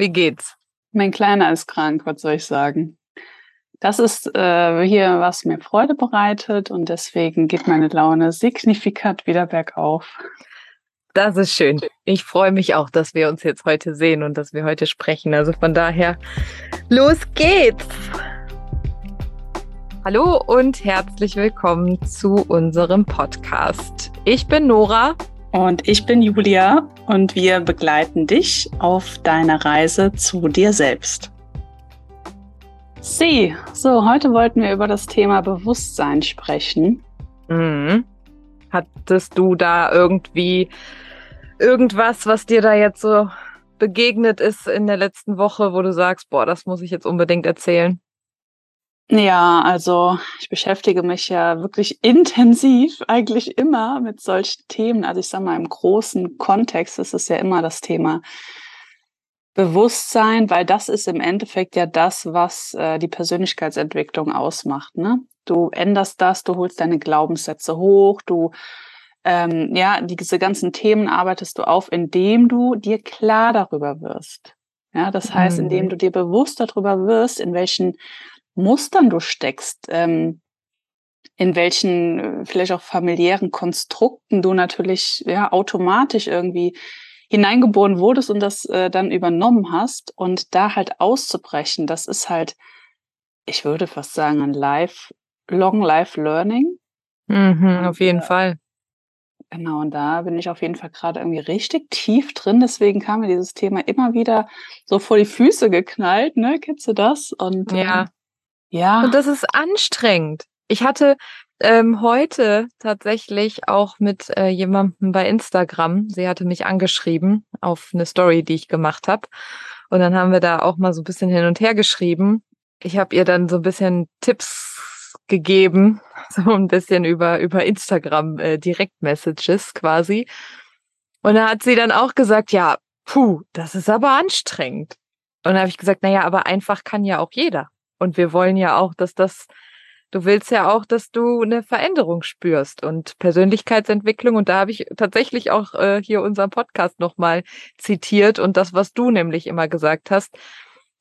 Wie geht's? Mein Kleiner ist krank, was soll ich sagen? Das ist äh, hier, was mir Freude bereitet und deswegen geht meine Laune signifikant wieder bergauf. Das ist schön. Ich freue mich auch, dass wir uns jetzt heute sehen und dass wir heute sprechen. Also von daher, los geht's! Hallo und herzlich willkommen zu unserem Podcast. Ich bin Nora. Und ich bin Julia und wir begleiten dich auf deiner Reise zu dir selbst. Sie, so, heute wollten wir über das Thema Bewusstsein sprechen. Mhm. Hattest du da irgendwie irgendwas, was dir da jetzt so begegnet ist in der letzten Woche, wo du sagst, boah, das muss ich jetzt unbedingt erzählen? Ja, also ich beschäftige mich ja wirklich intensiv eigentlich immer mit solchen Themen. Also ich sage mal, im großen Kontext ist es ja immer das Thema Bewusstsein, weil das ist im Endeffekt ja das, was äh, die Persönlichkeitsentwicklung ausmacht. Ne? Du änderst das, du holst deine Glaubenssätze hoch, du ähm, ja, diese ganzen Themen arbeitest du auf, indem du dir klar darüber wirst. Ja, das heißt, indem mhm. du dir bewusst darüber wirst, in welchen Mustern du steckst, ähm, in welchen äh, vielleicht auch familiären Konstrukten du natürlich ja automatisch irgendwie hineingeboren wurdest und das äh, dann übernommen hast und da halt auszubrechen, das ist halt, ich würde fast sagen, ein Life, Long Life Learning. Mhm, auf jeden äh, Fall. Genau, und da bin ich auf jeden Fall gerade irgendwie richtig tief drin. Deswegen kam mir dieses Thema immer wieder so vor die Füße geknallt, ne? Kennst du das? Und ja. Ähm, ja. Und das ist anstrengend. Ich hatte ähm, heute tatsächlich auch mit äh, jemandem bei Instagram, sie hatte mich angeschrieben auf eine Story, die ich gemacht habe. Und dann haben wir da auch mal so ein bisschen hin und her geschrieben. Ich habe ihr dann so ein bisschen Tipps gegeben, so ein bisschen über, über Instagram äh, Direktmessages quasi. Und da hat sie dann auch gesagt, ja, puh, das ist aber anstrengend. Und da habe ich gesagt, naja, aber einfach kann ja auch jeder. Und wir wollen ja auch, dass das, du willst ja auch, dass du eine Veränderung spürst und Persönlichkeitsentwicklung. Und da habe ich tatsächlich auch äh, hier unseren Podcast nochmal zitiert und das, was du nämlich immer gesagt hast.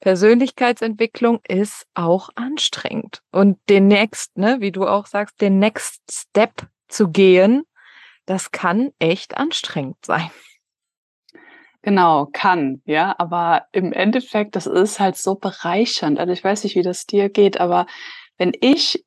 Persönlichkeitsentwicklung ist auch anstrengend. Und den Next, ne, wie du auch sagst, den Next Step zu gehen, das kann echt anstrengend sein. Genau, kann, ja, aber im Endeffekt, das ist halt so bereichernd. Also ich weiß nicht, wie das dir geht, aber wenn ich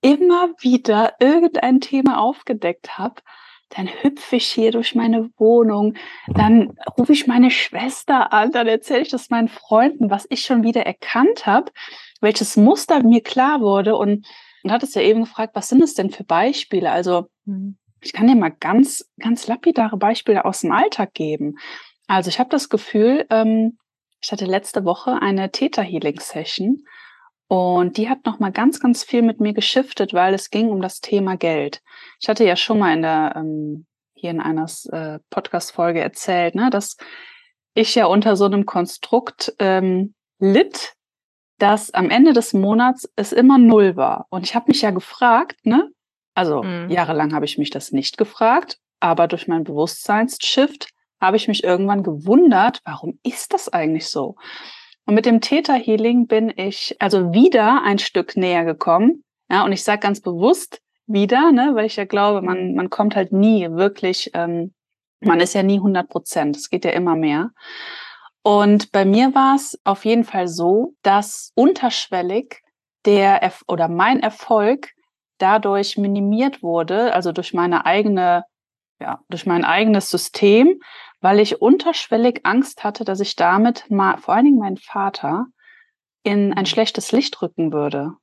immer wieder irgendein Thema aufgedeckt habe, dann hüpfe ich hier durch meine Wohnung, dann rufe ich meine Schwester an, dann erzähle ich das meinen Freunden, was ich schon wieder erkannt habe, welches Muster mir klar wurde und und hat es ja eben gefragt, was sind es denn für Beispiele? Also mhm. ich kann dir mal ganz, ganz lapidare Beispiele aus dem Alltag geben. Also ich habe das Gefühl, ähm, ich hatte letzte Woche eine Theta Healing Session und die hat noch mal ganz, ganz viel mit mir geschiftet, weil es ging um das Thema Geld. Ich hatte ja schon mal in der ähm, hier in einer äh, Podcast-Folge erzählt, ne, dass ich ja unter so einem Konstrukt ähm, litt, dass am Ende des Monats es immer null war. Und ich habe mich ja gefragt, ne? Also mhm. jahrelang habe ich mich das nicht gefragt, aber durch meinen Bewusstseinsshift habe ich mich irgendwann gewundert, warum ist das eigentlich so? Und mit dem Theta Healing bin ich also wieder ein Stück näher gekommen. Ja, und ich sage ganz bewusst wieder, ne, weil ich ja glaube, man, man kommt halt nie wirklich, ähm, man ist ja nie 100 Prozent. Es geht ja immer mehr. Und bei mir war es auf jeden Fall so, dass unterschwellig der Erf oder mein Erfolg dadurch minimiert wurde, also durch meine eigene, ja, durch mein eigenes System, weil ich unterschwellig Angst hatte, dass ich damit mal, vor allen Dingen meinen Vater, in ein schlechtes Licht rücken würde.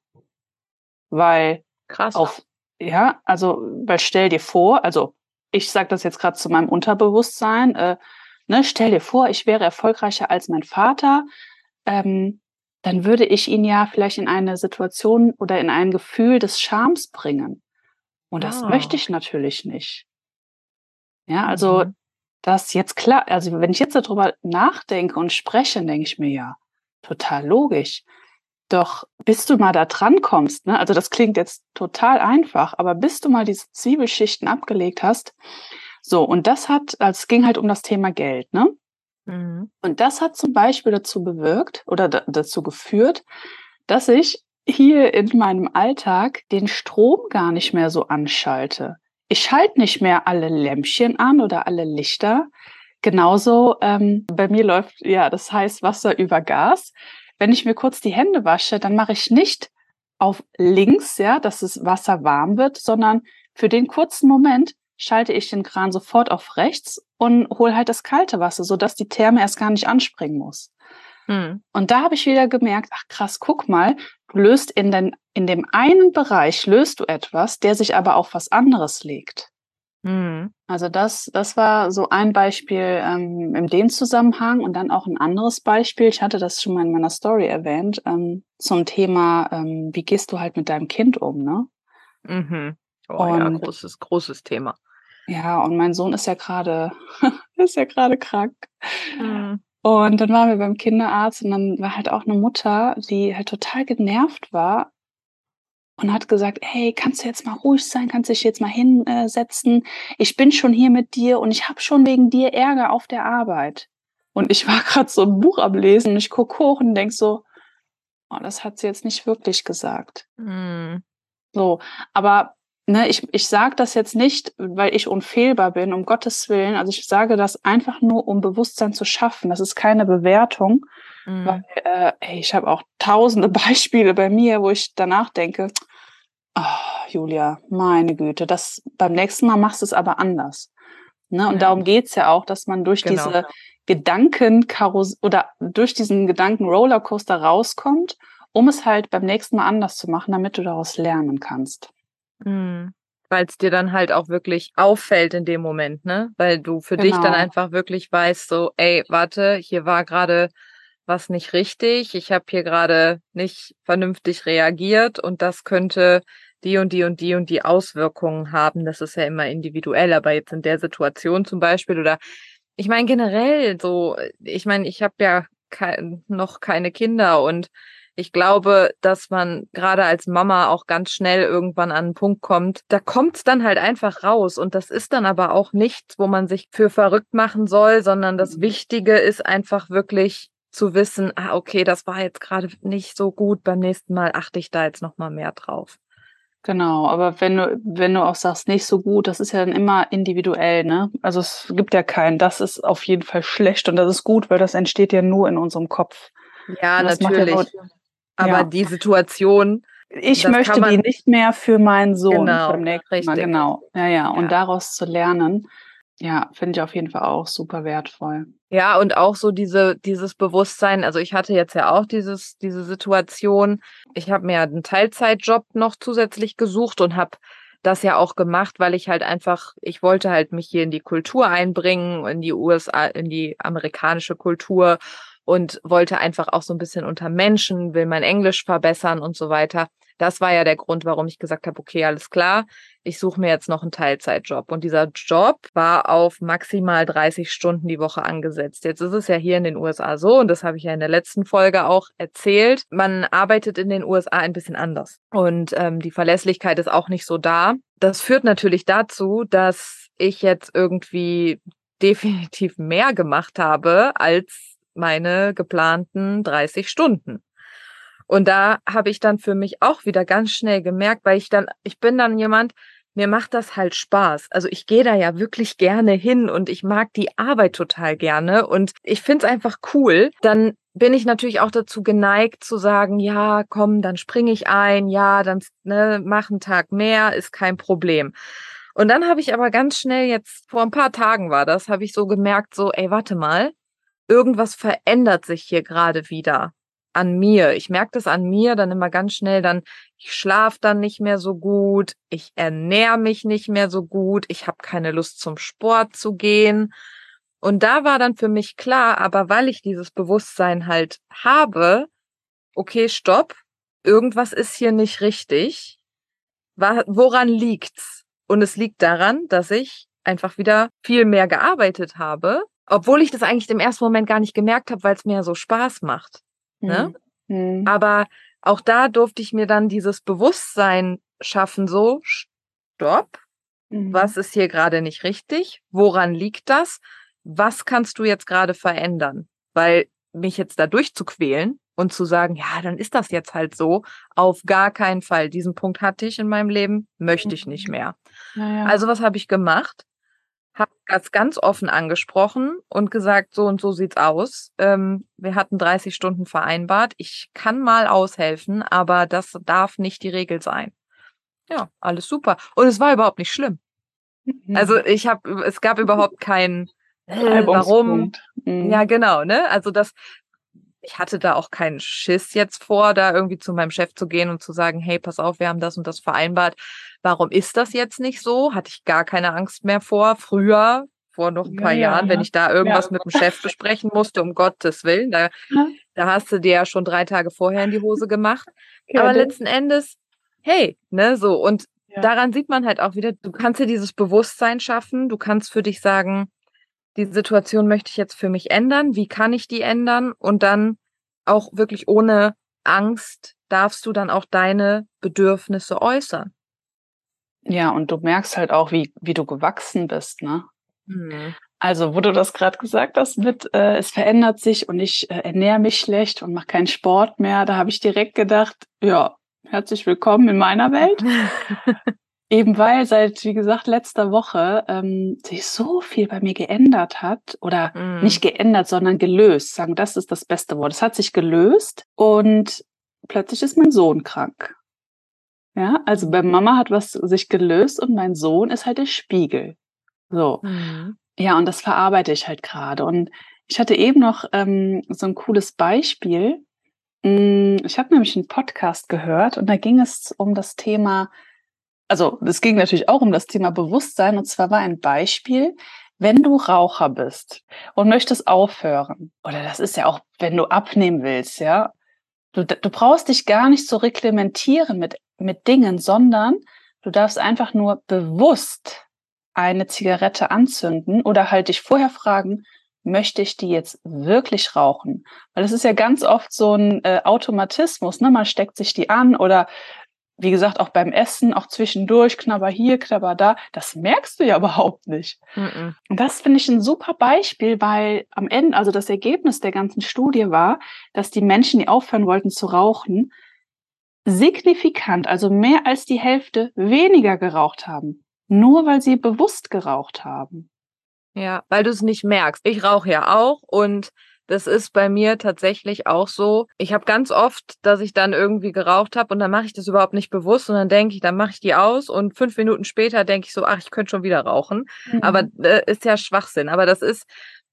Weil krass. Auf, ja, also, weil stell dir vor, also ich sage das jetzt gerade zu meinem Unterbewusstsein, äh, ne, stell dir vor, ich wäre erfolgreicher als mein Vater, ähm, dann würde ich ihn ja vielleicht in eine Situation oder in ein Gefühl des Schams bringen. Und das oh. möchte ich natürlich nicht. Ja, also mhm das jetzt klar, also wenn ich jetzt darüber nachdenke und spreche, denke ich mir ja, total logisch. Doch bis du mal da dran kommst, ne, also das klingt jetzt total einfach, aber bis du mal diese Zwiebelschichten abgelegt hast, so, und das hat, also es ging halt um das Thema Geld, ne? Mhm. Und das hat zum Beispiel dazu bewirkt oder dazu geführt, dass ich hier in meinem Alltag den Strom gar nicht mehr so anschalte. Ich schalte nicht mehr alle Lämpchen an oder alle Lichter. Genauso ähm, bei mir läuft ja das heißt Wasser über Gas. Wenn ich mir kurz die Hände wasche, dann mache ich nicht auf links, ja, dass das Wasser warm wird, sondern für den kurzen Moment schalte ich den Kran sofort auf rechts und hole halt das kalte Wasser, sodass die Therme erst gar nicht anspringen muss. Hm. Und da habe ich wieder gemerkt, ach krass, guck mal, du löst in, den, in dem einen Bereich löst du etwas, der sich aber auf was anderes legt. Hm. Also das, das war so ein Beispiel ähm, in dem Zusammenhang und dann auch ein anderes Beispiel. Ich hatte das schon mal in meiner Story erwähnt ähm, zum Thema, ähm, wie gehst du halt mit deinem Kind um, ne? Mhm. Oh und, ja, großes, großes Thema. Ja, und mein Sohn ist ja gerade, ist ja gerade krank. Mhm. Und dann waren wir beim Kinderarzt und dann war halt auch eine Mutter, die halt total genervt war und hat gesagt, hey, kannst du jetzt mal ruhig sein, kannst dich jetzt mal hinsetzen. Ich bin schon hier mit dir und ich habe schon wegen dir Ärger auf der Arbeit. Und ich war gerade so ein Buch am Lesen und ich gucke hoch und denk so, oh, das hat sie jetzt nicht wirklich gesagt. Mm. So, aber ne, ich, ich sage das jetzt nicht, weil ich unfehlbar bin, um Gottes Willen. Also ich sage das einfach nur, um Bewusstsein zu schaffen. Das ist keine Bewertung. Mhm. Weil, äh, ey, ich habe auch tausende Beispiele bei mir, wo ich danach denke, oh, Julia, meine Güte, das beim nächsten Mal machst du es aber anders. Ne? Und ja. darum geht's ja auch, dass man durch genau. diese Gedankenkarussell oder durch diesen Gedanken-Rollercoaster rauskommt, um es halt beim nächsten Mal anders zu machen, damit du daraus lernen kannst. Mhm. Weil es dir dann halt auch wirklich auffällt in dem Moment, ne? Weil du für genau. dich dann genau. einfach wirklich weißt, so, ey, warte, hier war gerade was nicht richtig, ich habe hier gerade nicht vernünftig reagiert und das könnte die und die und die und die Auswirkungen haben. Das ist ja immer individuell, aber jetzt in der Situation zum Beispiel oder ich meine generell so, ich meine, ich habe ja ke noch keine Kinder und ich glaube, dass man gerade als Mama auch ganz schnell irgendwann an einen Punkt kommt, da kommt es dann halt einfach raus. Und das ist dann aber auch nichts, wo man sich für verrückt machen soll, sondern das mhm. Wichtige ist einfach wirklich zu wissen, ah, okay, das war jetzt gerade nicht so gut, beim nächsten Mal achte ich da jetzt nochmal mehr drauf. Genau, aber wenn du, wenn du auch sagst, nicht so gut, das ist ja dann immer individuell, ne? Also es gibt ja keinen, das ist auf jeden Fall schlecht und das ist gut, weil das entsteht ja nur in unserem Kopf. Ja, natürlich. Ja nur, aber ja. die Situation. Ich möchte man, die nicht mehr für meinen Sohn genau, beim nächsten. Mal. Genau. Ja, ja. Und ja. daraus zu lernen, ja, finde ich auf jeden Fall auch super wertvoll. Ja, und auch so diese, dieses Bewusstsein. Also ich hatte jetzt ja auch dieses, diese Situation. Ich habe mir einen Teilzeitjob noch zusätzlich gesucht und habe das ja auch gemacht, weil ich halt einfach, ich wollte halt mich hier in die Kultur einbringen, in die USA, in die amerikanische Kultur und wollte einfach auch so ein bisschen unter Menschen, will mein Englisch verbessern und so weiter. Das war ja der Grund, warum ich gesagt habe, okay, alles klar, ich suche mir jetzt noch einen Teilzeitjob. Und dieser Job war auf maximal 30 Stunden die Woche angesetzt. Jetzt ist es ja hier in den USA so, und das habe ich ja in der letzten Folge auch erzählt, man arbeitet in den USA ein bisschen anders. Und ähm, die Verlässlichkeit ist auch nicht so da. Das führt natürlich dazu, dass ich jetzt irgendwie definitiv mehr gemacht habe als meine geplanten 30 Stunden. Und da habe ich dann für mich auch wieder ganz schnell gemerkt, weil ich dann, ich bin dann jemand, mir macht das halt Spaß. Also ich gehe da ja wirklich gerne hin und ich mag die Arbeit total gerne und ich finde es einfach cool. Dann bin ich natürlich auch dazu geneigt zu sagen, ja, komm, dann springe ich ein, ja, dann ne, mach einen Tag mehr, ist kein Problem. Und dann habe ich aber ganz schnell jetzt, vor ein paar Tagen war das, habe ich so gemerkt, so, ey, warte mal, irgendwas verändert sich hier gerade wieder an mir. Ich merke das an mir dann immer ganz schnell, dann ich schlafe dann nicht mehr so gut, ich ernähre mich nicht mehr so gut, ich habe keine Lust zum Sport zu gehen. Und da war dann für mich klar, aber weil ich dieses Bewusstsein halt habe, okay, stopp, irgendwas ist hier nicht richtig. Woran liegt's? Und es liegt daran, dass ich einfach wieder viel mehr gearbeitet habe obwohl ich das eigentlich im ersten Moment gar nicht gemerkt habe, weil es mir so Spaß macht. Ne? Mhm. Aber auch da durfte ich mir dann dieses Bewusstsein schaffen, so, stopp, mhm. was ist hier gerade nicht richtig? Woran liegt das? was kannst du jetzt gerade verändern? Weil mich jetzt da durchzuquälen und zu sagen, ja, dann ist das jetzt halt so, auf gar keinen Fall. Diesen Punkt hatte ich in meinem Leben, möchte ich nicht mhm. mehr. Ja, ja. Also was habe ich gemacht? Habe das ganz offen angesprochen und gesagt, so und so sieht's aus. Ähm, wir hatten 30 Stunden vereinbart. Ich kann mal aushelfen, aber das darf nicht die Regel sein. Ja, alles super. Und es war überhaupt nicht schlimm. Mhm. Also ich habe, es gab überhaupt keinen, äh, warum? Mhm. Ja, genau, ne? Also das, ich hatte da auch keinen Schiss jetzt vor, da irgendwie zu meinem Chef zu gehen und zu sagen, hey, pass auf, wir haben das und das vereinbart. Warum ist das jetzt nicht so? Hatte ich gar keine Angst mehr vor. Früher, vor noch ein paar ja, Jahren, ja. wenn ich da irgendwas ja. mit dem Chef besprechen musste, um Gottes Willen, da, da hast du dir ja schon drei Tage vorher in die Hose gemacht. Aber letzten Endes, hey, ne, so. Und daran sieht man halt auch wieder, du kannst dir dieses Bewusstsein schaffen, du kannst für dich sagen, die Situation möchte ich jetzt für mich ändern, wie kann ich die ändern und dann auch wirklich ohne Angst darfst du dann auch deine Bedürfnisse äußern. Ja, und du merkst halt auch, wie, wie du gewachsen bist, ne? Mhm. Also, wo du das gerade gesagt hast, mit äh, es verändert sich und ich äh, ernähre mich schlecht und mache keinen Sport mehr, da habe ich direkt gedacht, ja, herzlich willkommen in meiner Welt. Eben weil seit, wie gesagt, letzter Woche ähm, sich so viel bei mir geändert hat oder mm. nicht geändert, sondern gelöst. Sagen, das ist das beste Wort. Es hat sich gelöst und plötzlich ist mein Sohn krank. Ja, also bei Mama hat was sich gelöst und mein Sohn ist halt der Spiegel. So. Mm. Ja, und das verarbeite ich halt gerade. Und ich hatte eben noch ähm, so ein cooles Beispiel. Mm, ich habe nämlich einen Podcast gehört und da ging es um das Thema also es ging natürlich auch um das Thema Bewusstsein und zwar war ein Beispiel, wenn du Raucher bist und möchtest aufhören, oder das ist ja auch, wenn du abnehmen willst, ja, du, du brauchst dich gar nicht so reglementieren mit, mit Dingen, sondern du darfst einfach nur bewusst eine Zigarette anzünden oder halt dich vorher fragen, möchte ich die jetzt wirklich rauchen? Weil es ist ja ganz oft so ein äh, Automatismus, ne? Man steckt sich die an oder wie gesagt, auch beim Essen, auch zwischendurch, knabber hier, knabber da, das merkst du ja überhaupt nicht. Mm Und das finde ich ein super Beispiel, weil am Ende, also das Ergebnis der ganzen Studie war, dass die Menschen, die aufhören wollten zu rauchen, signifikant, also mehr als die Hälfte weniger geraucht haben. Nur weil sie bewusst geraucht haben. Ja, weil du es nicht merkst. Ich rauche ja auch und das ist bei mir tatsächlich auch so. Ich habe ganz oft, dass ich dann irgendwie geraucht habe und dann mache ich das überhaupt nicht bewusst und dann denke ich, dann mache ich die aus und fünf Minuten später denke ich so, ach, ich könnte schon wieder rauchen. Mhm. Aber äh, ist ja Schwachsinn. Aber das ist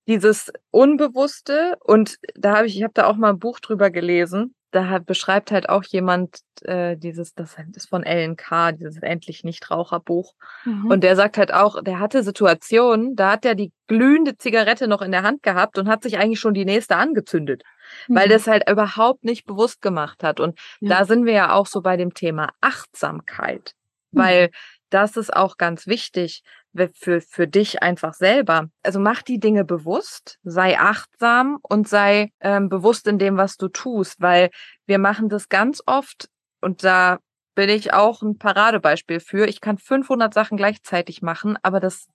dieses Unbewusste und da habe ich, ich habe da auch mal ein Buch drüber gelesen da hat, beschreibt halt auch jemand äh, dieses, das ist von LNK, dieses endlich Nichtraucherbuch. Mhm. Und der sagt halt auch, der hatte Situationen, da hat er die glühende Zigarette noch in der Hand gehabt und hat sich eigentlich schon die nächste angezündet, mhm. weil das halt überhaupt nicht bewusst gemacht hat. Und ja. da sind wir ja auch so bei dem Thema Achtsamkeit, mhm. weil das ist auch ganz wichtig für, für dich einfach selber. Also mach die Dinge bewusst, sei achtsam und sei ähm, bewusst in dem, was du tust, weil wir machen das ganz oft und da bin ich auch ein Paradebeispiel für. Ich kann 500 Sachen gleichzeitig machen, aber das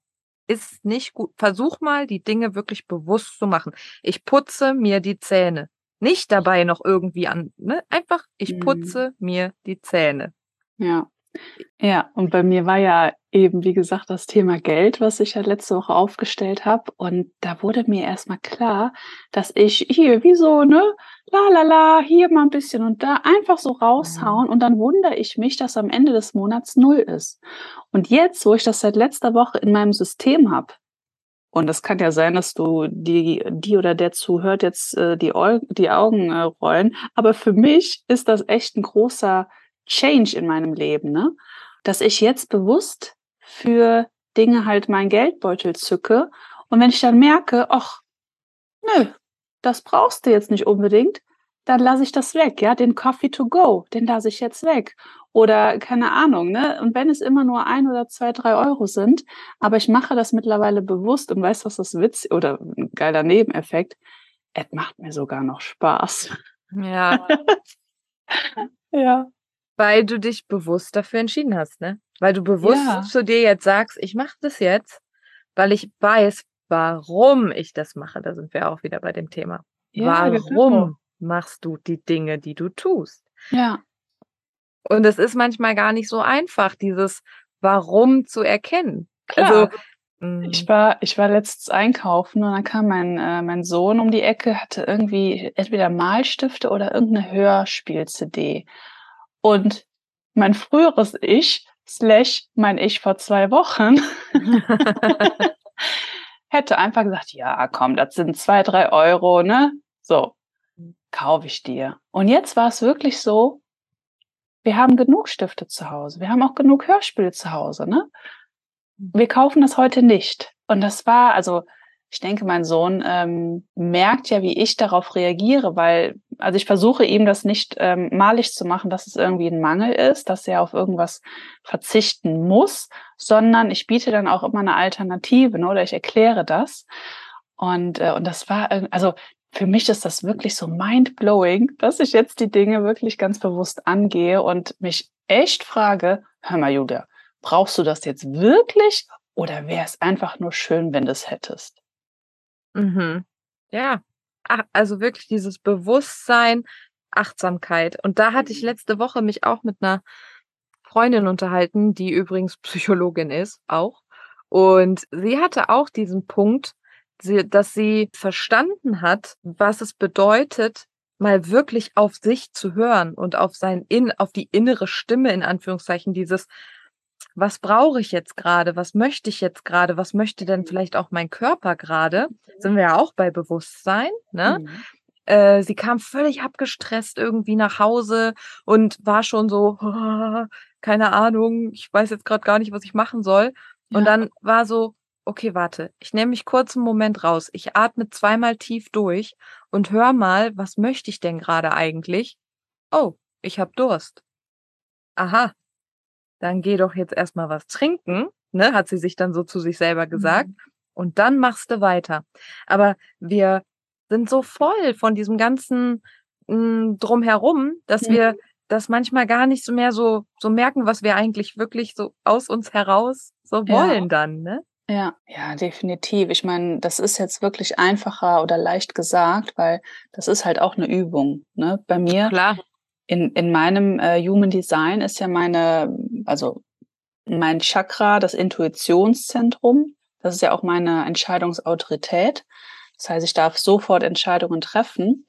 ist nicht gut. Versuch mal, die Dinge wirklich bewusst zu machen. Ich putze mir die Zähne. Nicht dabei noch irgendwie an, ne? Einfach, ich mhm. putze mhm. mir die Zähne. Ja. Ja, und bei mir war ja eben, wie gesagt, das Thema Geld, was ich ja letzte Woche aufgestellt habe. Und da wurde mir erstmal klar, dass ich hier wie so, ne, la la la, hier mal ein bisschen und da einfach so raushauen. Und dann wundere ich mich, dass am Ende des Monats null ist. Und jetzt, wo ich das seit letzter Woche in meinem System habe, und das kann ja sein, dass du die, die oder der zuhört, jetzt äh, die, die Augen äh, rollen. Aber für mich ist das echt ein großer Change in meinem Leben, ne? Dass ich jetzt bewusst für Dinge halt meinen Geldbeutel zücke und wenn ich dann merke, ach, nö, das brauchst du jetzt nicht unbedingt, dann lasse ich das weg, ja, den Coffee to go, den lasse ich jetzt weg. Oder keine Ahnung, ne? Und wenn es immer nur ein oder zwei, drei Euro sind, aber ich mache das mittlerweile bewusst und weiß, was das Witz oder ein geiler Nebeneffekt, es macht mir sogar noch Spaß. Ja. ja. Weil du dich bewusst dafür entschieden hast, ne? Weil du bewusst ja. zu dir jetzt sagst, ich mache das jetzt, weil ich weiß, warum ich das mache. Da sind wir auch wieder bei dem Thema. Ja, warum genau. machst du die Dinge, die du tust? Ja. Und es ist manchmal gar nicht so einfach, dieses Warum zu erkennen. Klar. Also ich war, ich war letztens einkaufen und dann kam mein, äh, mein Sohn um die Ecke, hatte irgendwie entweder Malstifte oder irgendeine Hörspiel-CD. Und mein früheres Ich, slash mein Ich vor zwei Wochen, hätte einfach gesagt, ja, komm, das sind zwei, drei Euro, ne? So, kaufe ich dir. Und jetzt war es wirklich so, wir haben genug Stifte zu Hause, wir haben auch genug Hörspiele zu Hause, ne? Wir kaufen das heute nicht. Und das war, also ich denke, mein Sohn ähm, merkt ja, wie ich darauf reagiere, weil, also ich versuche ihm das nicht ähm, malig zu machen, dass es irgendwie ein Mangel ist, dass er auf irgendwas verzichten muss, sondern ich biete dann auch immer eine Alternative ne, oder ich erkläre das. Und, äh, und das war, also für mich ist das wirklich so mind-blowing, dass ich jetzt die Dinge wirklich ganz bewusst angehe und mich echt frage, hör mal, Julia, brauchst du das jetzt wirklich oder wäre es einfach nur schön, wenn du es hättest? Mhm. Ja, Ach, also wirklich dieses Bewusstsein, Achtsamkeit. Und da hatte ich mhm. letzte Woche mich auch mit einer Freundin unterhalten, die übrigens Psychologin ist, auch. Und sie hatte auch diesen Punkt, dass sie verstanden hat, was es bedeutet, mal wirklich auf sich zu hören und auf sein in auf die innere Stimme in Anführungszeichen dieses was brauche ich jetzt gerade, was möchte ich jetzt gerade, was möchte denn vielleicht auch mein Körper gerade, sind wir ja auch bei Bewusstsein, ne? Mhm. Äh, sie kam völlig abgestresst irgendwie nach Hause und war schon so, oh, keine Ahnung, ich weiß jetzt gerade gar nicht, was ich machen soll. Ja. Und dann war so, okay, warte, ich nehme mich kurz einen Moment raus. Ich atme zweimal tief durch und hör mal, was möchte ich denn gerade eigentlich? Oh, ich habe Durst. Aha, dann geh doch jetzt erstmal was trinken, ne, hat sie sich dann so zu sich selber gesagt. Mhm. Und dann machst du weiter. Aber wir sind so voll von diesem ganzen mh, hm, drumherum, dass mhm. wir das manchmal gar nicht so mehr so, so merken, was wir eigentlich wirklich so aus uns heraus so wollen ja. dann, ne? Ja, ja, definitiv. Ich meine, das ist jetzt wirklich einfacher oder leicht gesagt, weil das ist halt auch eine Übung. Ne? Bei mir Klar in, in meinem äh, Human Design ist ja meine, also mein Chakra, das Intuitionszentrum. Das ist ja auch meine Entscheidungsautorität. Das heißt, ich darf sofort Entscheidungen treffen.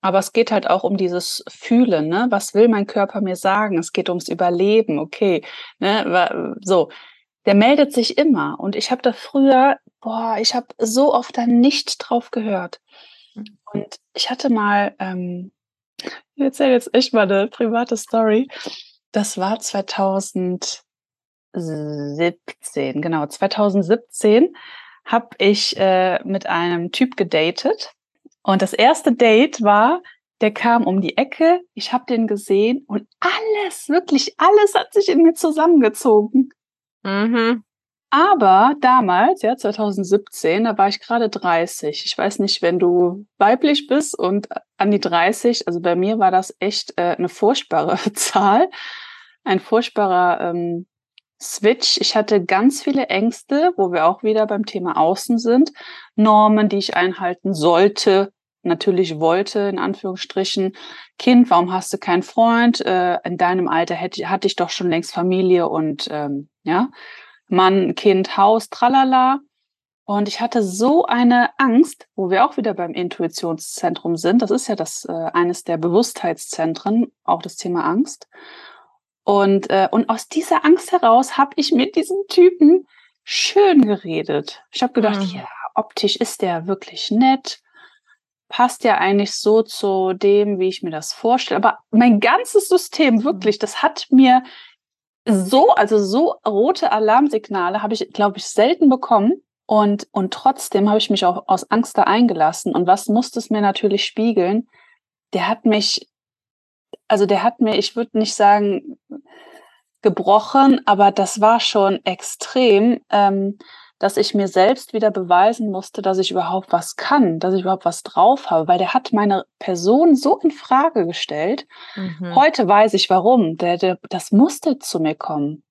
Aber es geht halt auch um dieses Fühlen, ne? Was will mein Körper mir sagen? Es geht ums Überleben, okay. Ne? So, der meldet sich immer. Und ich habe da früher, boah, ich habe so oft da nicht drauf gehört. Und ich hatte mal ähm, ich erzähle jetzt echt mal eine private Story. Das war 2017, genau, 2017 habe ich äh, mit einem Typ gedatet. Und das erste Date war, der kam um die Ecke, ich habe den gesehen und alles, wirklich alles hat sich in mir zusammengezogen. Mhm. Aber damals, ja, 2017, da war ich gerade 30. Ich weiß nicht, wenn du weiblich bist und an die 30, also bei mir war das echt äh, eine furchtbare Zahl, ein furchtbarer ähm, Switch. Ich hatte ganz viele Ängste, wo wir auch wieder beim Thema Außen sind. Normen, die ich einhalten sollte, natürlich wollte, in Anführungsstrichen. Kind, warum hast du keinen Freund? Äh, in deinem Alter hätte, hatte ich doch schon längst Familie und ähm, ja. Mann, Kind, Haus, tralala. Und ich hatte so eine Angst, wo wir auch wieder beim Intuitionszentrum sind. Das ist ja das äh, eines der Bewusstheitszentren, auch das Thema Angst. Und, äh, und aus dieser Angst heraus habe ich mit diesem Typen schön geredet. Ich habe gedacht, mhm. ja, optisch ist der wirklich nett, passt ja eigentlich so zu dem, wie ich mir das vorstelle. Aber mein ganzes System wirklich, das hat mir so, also so rote Alarmsignale habe ich, glaube ich, selten bekommen. Und, und trotzdem habe ich mich auch aus Angst da eingelassen. Und was musste es mir natürlich spiegeln? Der hat mich, also der hat mir, ich würde nicht sagen gebrochen, aber das war schon extrem. Ähm, dass ich mir selbst wieder beweisen musste, dass ich überhaupt was kann, dass ich überhaupt was drauf habe, weil der hat meine Person so in Frage gestellt. Mhm. Heute weiß ich warum. Der, der, das musste zu mir kommen.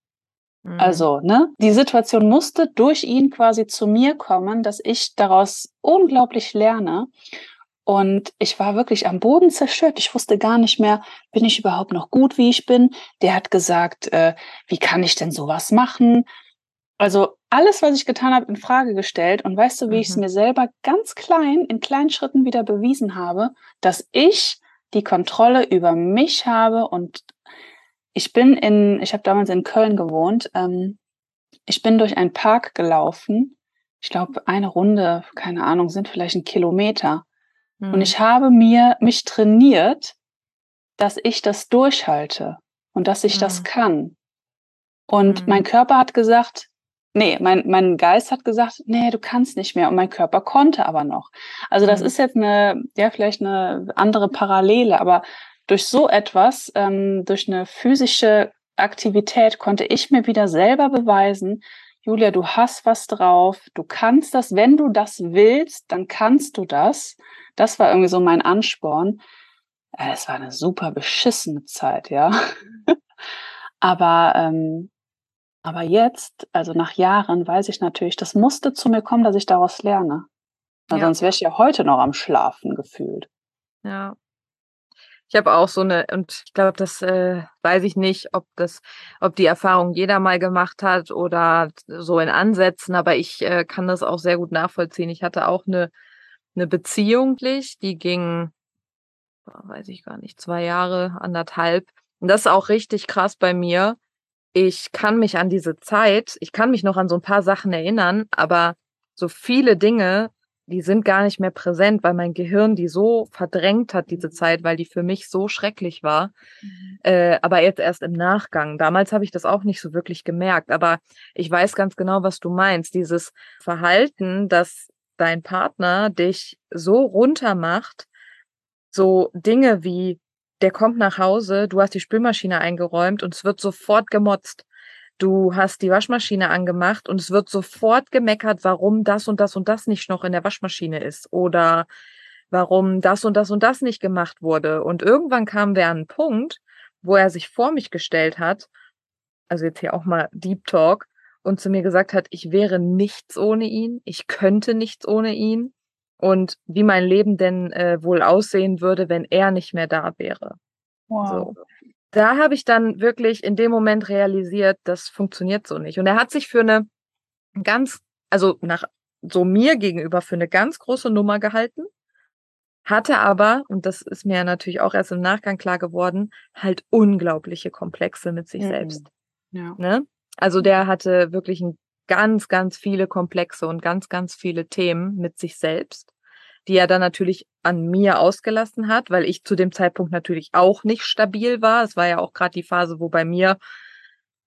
Mhm. Also, ne, die Situation musste durch ihn quasi zu mir kommen, dass ich daraus unglaublich lerne. Und ich war wirklich am Boden zerstört. Ich wusste gar nicht mehr, bin ich überhaupt noch gut, wie ich bin? Der hat gesagt, äh, wie kann ich denn sowas machen? Also alles, was ich getan habe, in Frage gestellt. Und weißt du, wie mhm. ich es mir selber ganz klein, in kleinen Schritten wieder bewiesen habe, dass ich die Kontrolle über mich habe und ich bin in, ich habe damals in Köln gewohnt, ähm, ich bin durch einen Park gelaufen. Ich glaube, eine Runde, keine Ahnung, sind vielleicht ein Kilometer. Mhm. Und ich habe mir mich trainiert, dass ich das durchhalte und dass ich mhm. das kann. Und mhm. mein Körper hat gesagt, nee, mein, mein Geist hat gesagt, nee, du kannst nicht mehr. Und mein Körper konnte aber noch. Also das mhm. ist jetzt eine, ja, vielleicht eine andere Parallele, aber durch so etwas, ähm, durch eine physische Aktivität konnte ich mir wieder selber beweisen, Julia, du hast was drauf, du kannst das, wenn du das willst, dann kannst du das. Das war irgendwie so mein Ansporn. Es war eine super beschissene Zeit, ja. aber, ähm, aber jetzt, also nach Jahren, weiß ich natürlich, das musste zu mir kommen, dass ich daraus lerne. Ja. Sonst wäre ich ja heute noch am Schlafen gefühlt. Ja, ich habe auch so eine, und ich glaube, das äh, weiß ich nicht, ob das, ob die Erfahrung jeder mal gemacht hat oder so in Ansätzen, aber ich äh, kann das auch sehr gut nachvollziehen. Ich hatte auch eine, eine Beziehung, die ging, weiß ich gar nicht, zwei Jahre, anderthalb. Und das ist auch richtig krass bei mir. Ich kann mich an diese Zeit, ich kann mich noch an so ein paar Sachen erinnern, aber so viele Dinge die sind gar nicht mehr präsent, weil mein Gehirn die so verdrängt hat, diese Zeit, weil die für mich so schrecklich war. Mhm. Äh, aber jetzt erst im Nachgang. Damals habe ich das auch nicht so wirklich gemerkt. Aber ich weiß ganz genau, was du meinst. Dieses Verhalten, dass dein Partner dich so runter macht, so Dinge wie, der kommt nach Hause, du hast die Spülmaschine eingeräumt und es wird sofort gemotzt du hast die Waschmaschine angemacht und es wird sofort gemeckert, warum das und das und das nicht noch in der Waschmaschine ist oder warum das und das und das nicht gemacht wurde. Und irgendwann kamen wir an einen Punkt, wo er sich vor mich gestellt hat, also jetzt hier auch mal Deep Talk, und zu mir gesagt hat, ich wäre nichts ohne ihn, ich könnte nichts ohne ihn und wie mein Leben denn äh, wohl aussehen würde, wenn er nicht mehr da wäre. Wow. So da habe ich dann wirklich in dem Moment realisiert, das funktioniert so nicht. Und er hat sich für eine ganz, also nach so mir gegenüber für eine ganz große Nummer gehalten, hatte aber, und das ist mir natürlich auch erst im Nachgang klar geworden, halt unglaubliche Komplexe mit sich mhm. selbst. Ja. Ne? Also der hatte wirklich ein ganz, ganz viele Komplexe und ganz, ganz viele Themen mit sich selbst die er dann natürlich an mir ausgelassen hat, weil ich zu dem Zeitpunkt natürlich auch nicht stabil war. Es war ja auch gerade die Phase, wo bei mir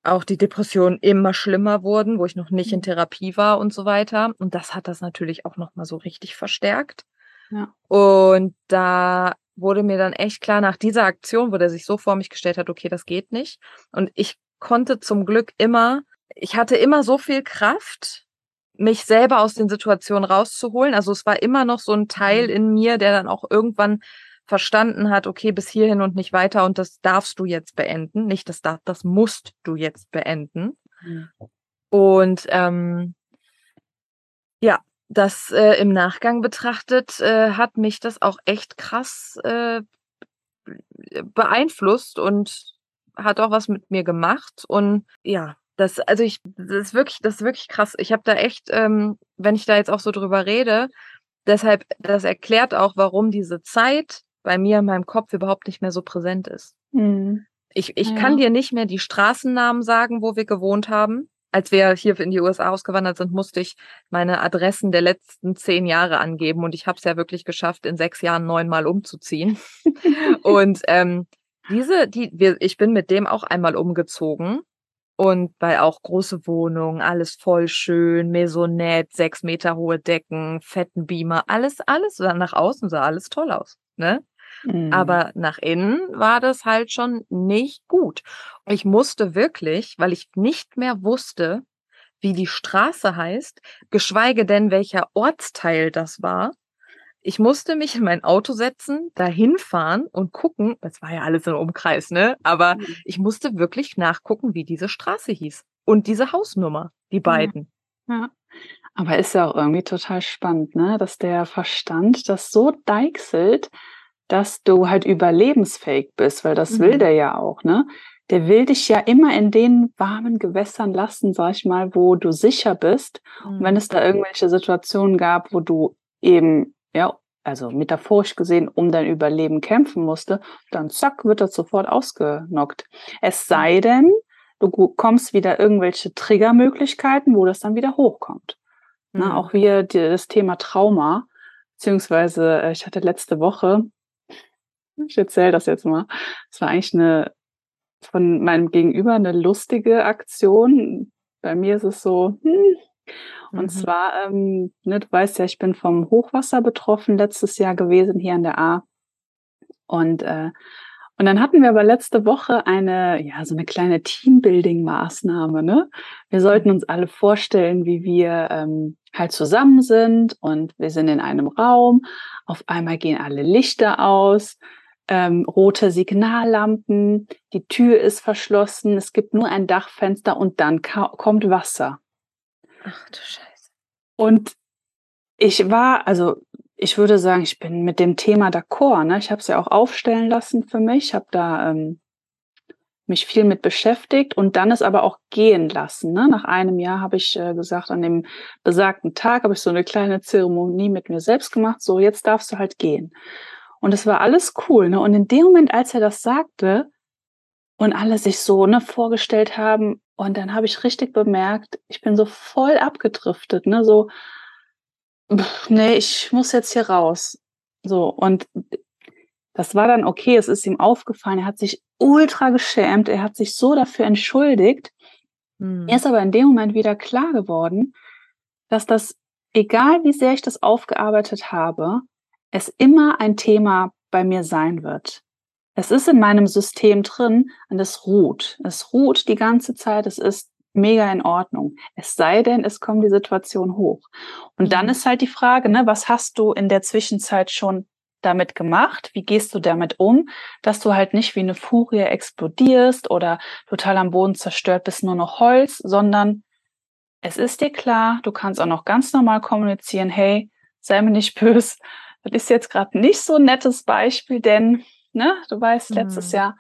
auch die Depressionen immer schlimmer wurden, wo ich noch nicht in mhm. Therapie war und so weiter. Und das hat das natürlich auch nochmal so richtig verstärkt. Ja. Und da wurde mir dann echt klar nach dieser Aktion, wo der sich so vor mich gestellt hat, okay, das geht nicht. Und ich konnte zum Glück immer, ich hatte immer so viel Kraft, mich selber aus den Situationen rauszuholen. Also es war immer noch so ein Teil mhm. in mir, der dann auch irgendwann verstanden hat, okay, bis hierhin und nicht weiter und das darfst du jetzt beenden. Nicht das darf, das musst du jetzt beenden. Mhm. Und ähm, ja, das äh, im Nachgang betrachtet, äh, hat mich das auch echt krass äh, beeinflusst und hat auch was mit mir gemacht. Und ja, das, also ich, das ist wirklich, das ist wirklich krass. Ich habe da echt, ähm, wenn ich da jetzt auch so drüber rede, deshalb, das erklärt auch, warum diese Zeit bei mir in meinem Kopf überhaupt nicht mehr so präsent ist. Mhm. Ich, ich ja. kann dir nicht mehr die Straßennamen sagen, wo wir gewohnt haben. Als wir hier in die USA ausgewandert sind, musste ich meine Adressen der letzten zehn Jahre angeben und ich habe es ja wirklich geschafft, in sechs Jahren neunmal umzuziehen. und ähm, diese, die, wir, ich bin mit dem auch einmal umgezogen und bei auch große Wohnungen, alles voll schön, Maisonette, sechs Meter hohe Decken, fetten Beamer, alles, alles nach außen sah alles toll aus, ne? Mhm. Aber nach innen war das halt schon nicht gut. Ich musste wirklich, weil ich nicht mehr wusste, wie die Straße heißt, geschweige denn welcher Ortsteil das war, ich musste mich in mein Auto setzen, dahin fahren und gucken, das war ja alles im Umkreis, ne? Aber mhm. ich musste wirklich nachgucken, wie diese Straße hieß. und diese Hausnummer, die beiden. Ja. ja. Aber ist ja auch irgendwie total spannend, ne? dass der Verstand das so deichselt, dass du halt überlebensfähig bist, weil das mhm. will der ja auch, ne? Der will dich ja immer in den warmen Gewässern lassen, sag ich mal, wo du sicher bist. Mhm. Und wenn es da irgendwelche Situationen gab, wo du eben, ja, also metaphorisch gesehen, um dein Überleben kämpfen musste, dann zack, wird das sofort ausgenockt. Es sei denn, du kommst wieder irgendwelche Triggermöglichkeiten, wo das dann wieder hochkommt. Mhm. Na, auch hier das Thema Trauma, beziehungsweise äh, ich hatte letzte Woche, ich erzähle das jetzt mal, es war eigentlich eine von meinem Gegenüber eine lustige Aktion. Bei mir ist es so, hm. Und mhm. zwar, ähm, ne, du weißt ja, ich bin vom Hochwasser betroffen letztes Jahr gewesen hier an der A. Und äh, und dann hatten wir aber letzte Woche eine, ja, so eine kleine Teambuilding-Maßnahme. Ne? Wir sollten uns alle vorstellen, wie wir ähm, halt zusammen sind und wir sind in einem Raum. Auf einmal gehen alle Lichter aus, ähm, rote Signallampen, die Tür ist verschlossen, es gibt nur ein Dachfenster und dann kommt Wasser. Ach du Scheiße. Und ich war, also ich würde sagen, ich bin mit dem Thema d'accord. Ne? Ich habe es ja auch aufstellen lassen für mich, habe da ähm, mich viel mit beschäftigt und dann es aber auch gehen lassen. Ne? Nach einem Jahr habe ich äh, gesagt, an dem besagten Tag habe ich so eine kleine Zeremonie mit mir selbst gemacht. So, jetzt darfst du halt gehen. Und es war alles cool. Ne? Und in dem Moment, als er das sagte und alle sich so ne, vorgestellt haben, und dann habe ich richtig bemerkt, ich bin so voll abgedriftet, ne, so nee, ich muss jetzt hier raus. So, und das war dann okay, es ist ihm aufgefallen, er hat sich ultra geschämt, er hat sich so dafür entschuldigt. Hm. Mir ist aber in dem Moment wieder klar geworden, dass das, egal wie sehr ich das aufgearbeitet habe, es immer ein Thema bei mir sein wird. Es ist in meinem System drin und es ruht. Es ruht die ganze Zeit. Es ist mega in Ordnung. Es sei denn, es kommt die Situation hoch. Und dann mhm. ist halt die Frage, ne, was hast du in der Zwischenzeit schon damit gemacht? Wie gehst du damit um, dass du halt nicht wie eine Furie explodierst oder total am Boden zerstört bist, nur noch Holz, sondern es ist dir klar, du kannst auch noch ganz normal kommunizieren, hey, sei mir nicht böse. Das ist jetzt gerade nicht so ein nettes Beispiel, denn, ne, du weißt, letztes mhm. Jahr,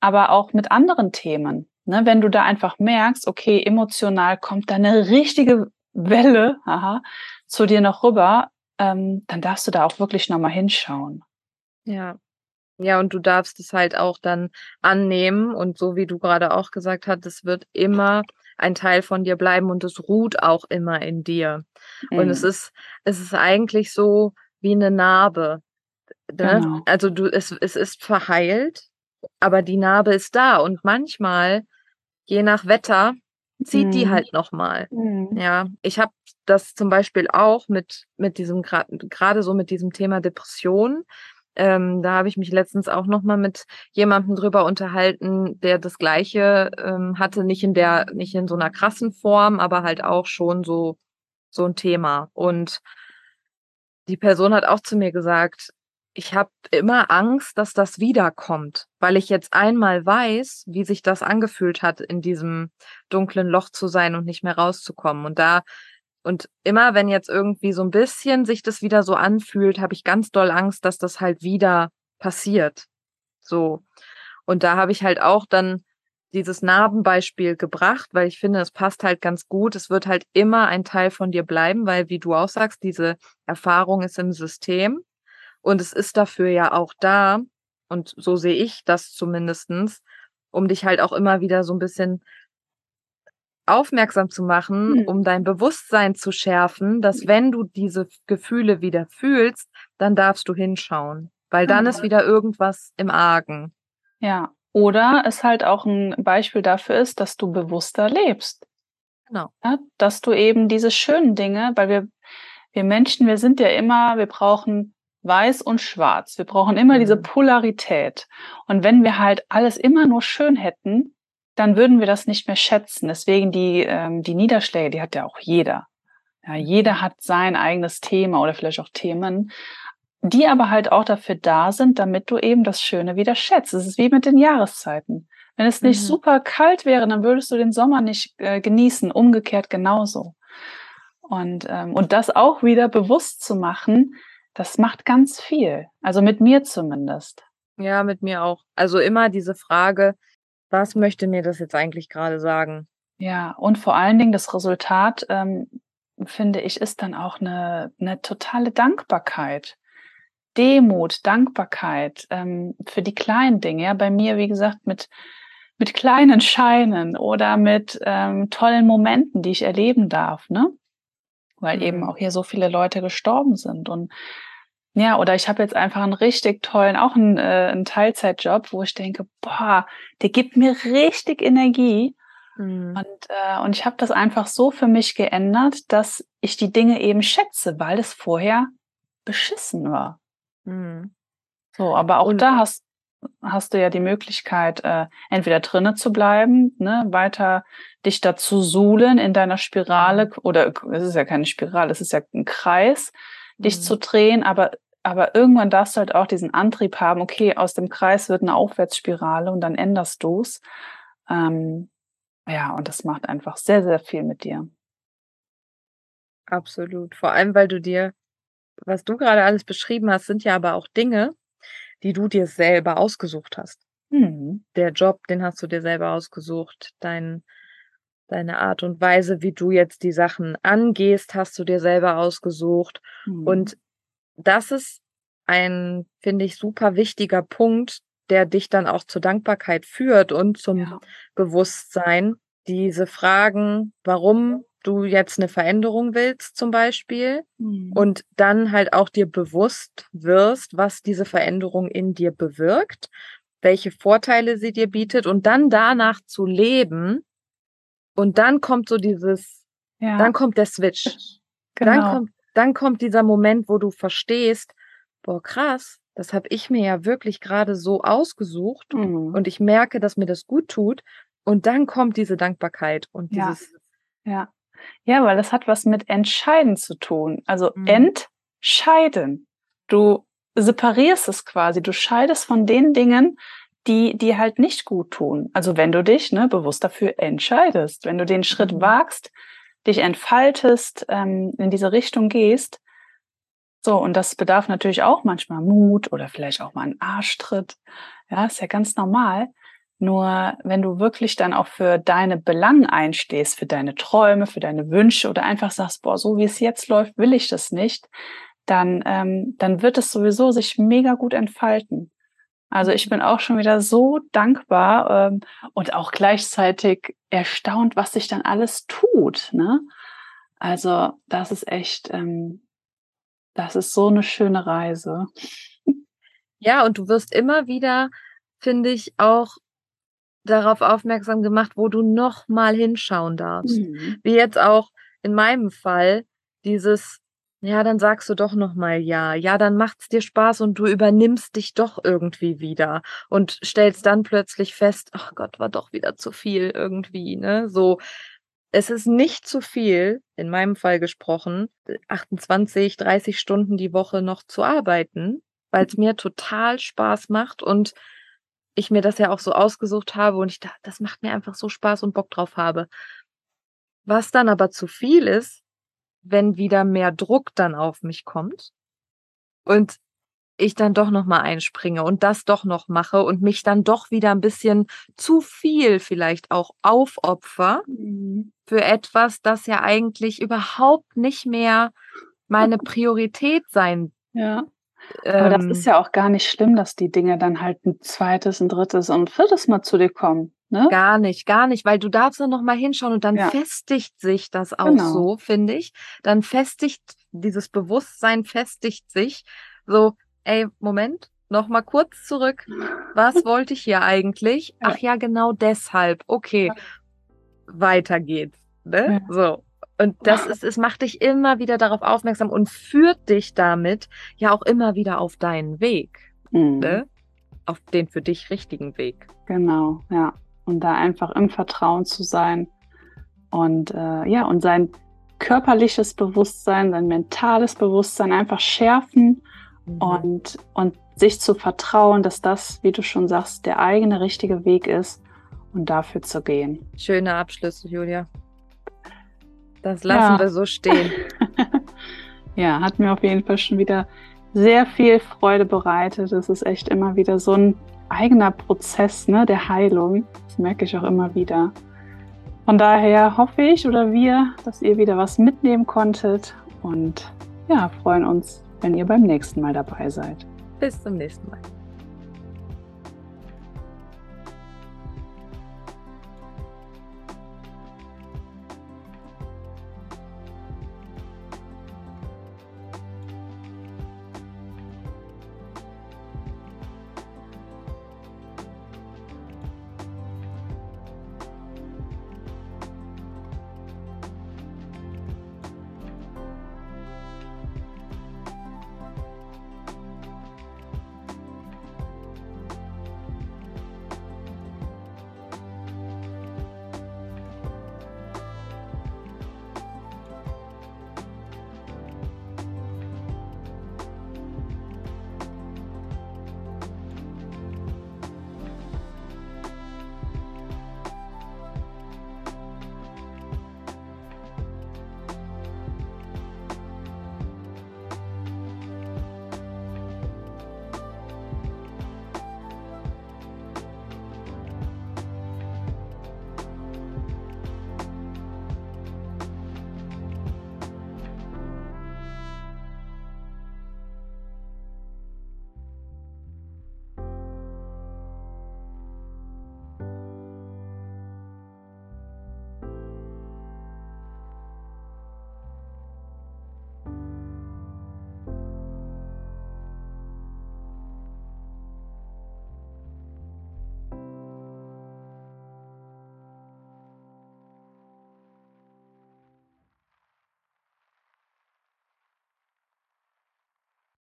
aber auch mit anderen Themen. Ne, wenn du da einfach merkst, okay, emotional kommt da eine richtige Welle aha, zu dir noch rüber, ähm, dann darfst du da auch wirklich nochmal hinschauen. Ja. Ja, und du darfst es halt auch dann annehmen und so wie du gerade auch gesagt hast, es wird immer ein Teil von dir bleiben und es ruht auch immer in dir. Mhm. Und es mhm. ist, es ist eigentlich so wie eine Narbe. Ne? Genau. Also du, es, es ist verheilt, aber die Narbe ist da und manchmal je nach Wetter zieht mhm. die halt nochmal. Mhm. Ja, ich habe das zum Beispiel auch mit, mit diesem, gerade so mit diesem Thema Depression. Ähm, da habe ich mich letztens auch nochmal mit jemandem drüber unterhalten, der das Gleiche ähm, hatte, nicht in der, nicht in so einer krassen Form, aber halt auch schon so, so ein Thema. Und die Person hat auch zu mir gesagt, ich habe immer Angst, dass das wiederkommt, weil ich jetzt einmal weiß, wie sich das angefühlt hat, in diesem dunklen Loch zu sein und nicht mehr rauszukommen. Und da, und immer wenn jetzt irgendwie so ein bisschen sich das wieder so anfühlt, habe ich ganz doll Angst, dass das halt wieder passiert. So. Und da habe ich halt auch dann dieses Narbenbeispiel gebracht, weil ich finde, es passt halt ganz gut. Es wird halt immer ein Teil von dir bleiben, weil, wie du auch sagst, diese Erfahrung ist im System. Und es ist dafür ja auch da, und so sehe ich das zumindestens, um dich halt auch immer wieder so ein bisschen aufmerksam zu machen, mhm. um dein Bewusstsein zu schärfen, dass wenn du diese Gefühle wieder fühlst, dann darfst du hinschauen, weil dann mhm. ist wieder irgendwas im Argen. Ja, oder es halt auch ein Beispiel dafür ist, dass du bewusster lebst. Genau. Ja, dass du eben diese schönen Dinge, weil wir, wir Menschen, wir sind ja immer, wir brauchen weiß und schwarz. Wir brauchen immer diese mhm. Polarität. Und wenn wir halt alles immer nur schön hätten, dann würden wir das nicht mehr schätzen. Deswegen die, ähm, die Niederschläge, die hat ja auch jeder. Ja, jeder hat sein eigenes Thema oder vielleicht auch Themen, die aber halt auch dafür da sind, damit du eben das Schöne wieder schätzt. Es ist wie mit den Jahreszeiten. Wenn es nicht mhm. super kalt wäre, dann würdest du den Sommer nicht äh, genießen. Umgekehrt genauso. Und, ähm, und das auch wieder bewusst zu machen, das macht ganz viel. Also mit mir zumindest. Ja, mit mir auch. Also immer diese Frage, was möchte mir das jetzt eigentlich gerade sagen? Ja, und vor allen Dingen das Resultat, ähm, finde ich, ist dann auch eine, eine totale Dankbarkeit. Demut, Dankbarkeit ähm, für die kleinen Dinge. Ja, bei mir, wie gesagt, mit, mit kleinen Scheinen oder mit ähm, tollen Momenten, die ich erleben darf, ne? Weil mhm. eben auch hier so viele Leute gestorben sind. Und ja, oder ich habe jetzt einfach einen richtig tollen, auch einen, äh, einen Teilzeitjob, wo ich denke, boah, der gibt mir richtig Energie. Mhm. Und, äh, und ich habe das einfach so für mich geändert, dass ich die Dinge eben schätze, weil es vorher beschissen war. Mhm. So, aber auch und da hast, hast du ja die Möglichkeit, äh, entweder drinnen zu bleiben, ne, weiter dich dazu suhlen in deiner Spirale, mhm. oder es ist ja keine Spirale, es ist ja ein Kreis, dich mhm. zu drehen, aber aber irgendwann darfst du halt auch diesen Antrieb haben, okay, aus dem Kreis wird eine Aufwärtsspirale und dann änderst du es. Ähm, ja, und das macht einfach sehr, sehr viel mit dir. Absolut. Vor allem, weil du dir, was du gerade alles beschrieben hast, sind ja aber auch Dinge, die du dir selber ausgesucht hast. Mhm. Der Job, den hast du dir selber ausgesucht. Dein, deine Art und Weise, wie du jetzt die Sachen angehst, hast du dir selber ausgesucht. Mhm. Und das ist ein, finde ich, super wichtiger Punkt, der dich dann auch zur Dankbarkeit führt und zum ja. Bewusstsein. Diese Fragen, warum du jetzt eine Veränderung willst zum Beispiel mhm. und dann halt auch dir bewusst wirst, was diese Veränderung in dir bewirkt, welche Vorteile sie dir bietet und dann danach zu leben und dann kommt so dieses, ja. dann kommt der Switch. Genau. Dann kommt dann kommt dieser Moment, wo du verstehst, boah, krass, das habe ich mir ja wirklich gerade so ausgesucht mhm. und ich merke, dass mir das gut tut. Und dann kommt diese Dankbarkeit und dieses. Ja, ja. Ja weil das hat was mit Entscheiden zu tun. Also mhm. entscheiden. Du separierst es quasi. Du scheidest von den Dingen, die die halt nicht gut tun. Also wenn du dich ne, bewusst dafür entscheidest, wenn du den Schritt mhm. wagst, dich entfaltest, ähm, in diese Richtung gehst. So, und das bedarf natürlich auch manchmal Mut oder vielleicht auch mal einen Arschtritt. Ja, ist ja ganz normal. Nur wenn du wirklich dann auch für deine Belange einstehst, für deine Träume, für deine Wünsche oder einfach sagst, boah, so wie es jetzt läuft, will ich das nicht, dann, ähm, dann wird es sowieso sich mega gut entfalten. Also ich bin auch schon wieder so dankbar ähm, und auch gleichzeitig erstaunt, was sich dann alles tut. Ne? Also das ist echt, ähm, das ist so eine schöne Reise. Ja, und du wirst immer wieder, finde ich, auch darauf aufmerksam gemacht, wo du noch mal hinschauen darfst. Mhm. Wie jetzt auch in meinem Fall dieses ja, dann sagst du doch noch mal ja. Ja, dann macht's dir Spaß und du übernimmst dich doch irgendwie wieder und stellst dann plötzlich fest, ach Gott, war doch wieder zu viel irgendwie, ne? So es ist nicht zu viel, in meinem Fall gesprochen, 28, 30 Stunden die Woche noch zu arbeiten, weil es mir total Spaß macht und ich mir das ja auch so ausgesucht habe und ich dachte, das macht mir einfach so Spaß und Bock drauf habe. Was dann aber zu viel ist, wenn wieder mehr Druck dann auf mich kommt und ich dann doch noch mal einspringe und das doch noch mache und mich dann doch wieder ein bisschen zu viel vielleicht auch aufopfer mhm. für etwas, das ja eigentlich überhaupt nicht mehr meine Priorität sein. Ja. Aber ähm, das ist ja auch gar nicht schlimm, dass die Dinge dann halt ein zweites, ein drittes und ein viertes Mal zu dir kommen. Ne? Gar nicht, gar nicht, weil du darfst dann noch mal hinschauen und dann ja. festigt sich das auch genau. so, finde ich. Dann festigt dieses Bewusstsein festigt sich so, ey, Moment, noch mal kurz zurück. Was wollte ich hier eigentlich? Ach ja, genau deshalb. Okay, weiter geht's. Ne? Ja. So. Und das ist, es macht dich immer wieder darauf aufmerksam und führt dich damit ja auch immer wieder auf deinen Weg. Mhm. Ne? Auf den für dich richtigen Weg. Genau, ja und da einfach im Vertrauen zu sein und äh, ja, und sein körperliches Bewusstsein, sein mentales Bewusstsein einfach schärfen mhm. und, und sich zu vertrauen, dass das, wie du schon sagst, der eigene richtige Weg ist und dafür zu gehen. Schöne Abschlüsse, Julia. Das lassen ja. wir so stehen. ja, hat mir auf jeden Fall schon wieder sehr viel Freude bereitet. Es ist echt immer wieder so ein eigener Prozess ne, der Heilung. Das merke ich auch immer wieder. Von daher hoffe ich oder wir, dass ihr wieder was mitnehmen konntet und ja, freuen uns, wenn ihr beim nächsten Mal dabei seid. Bis zum nächsten Mal.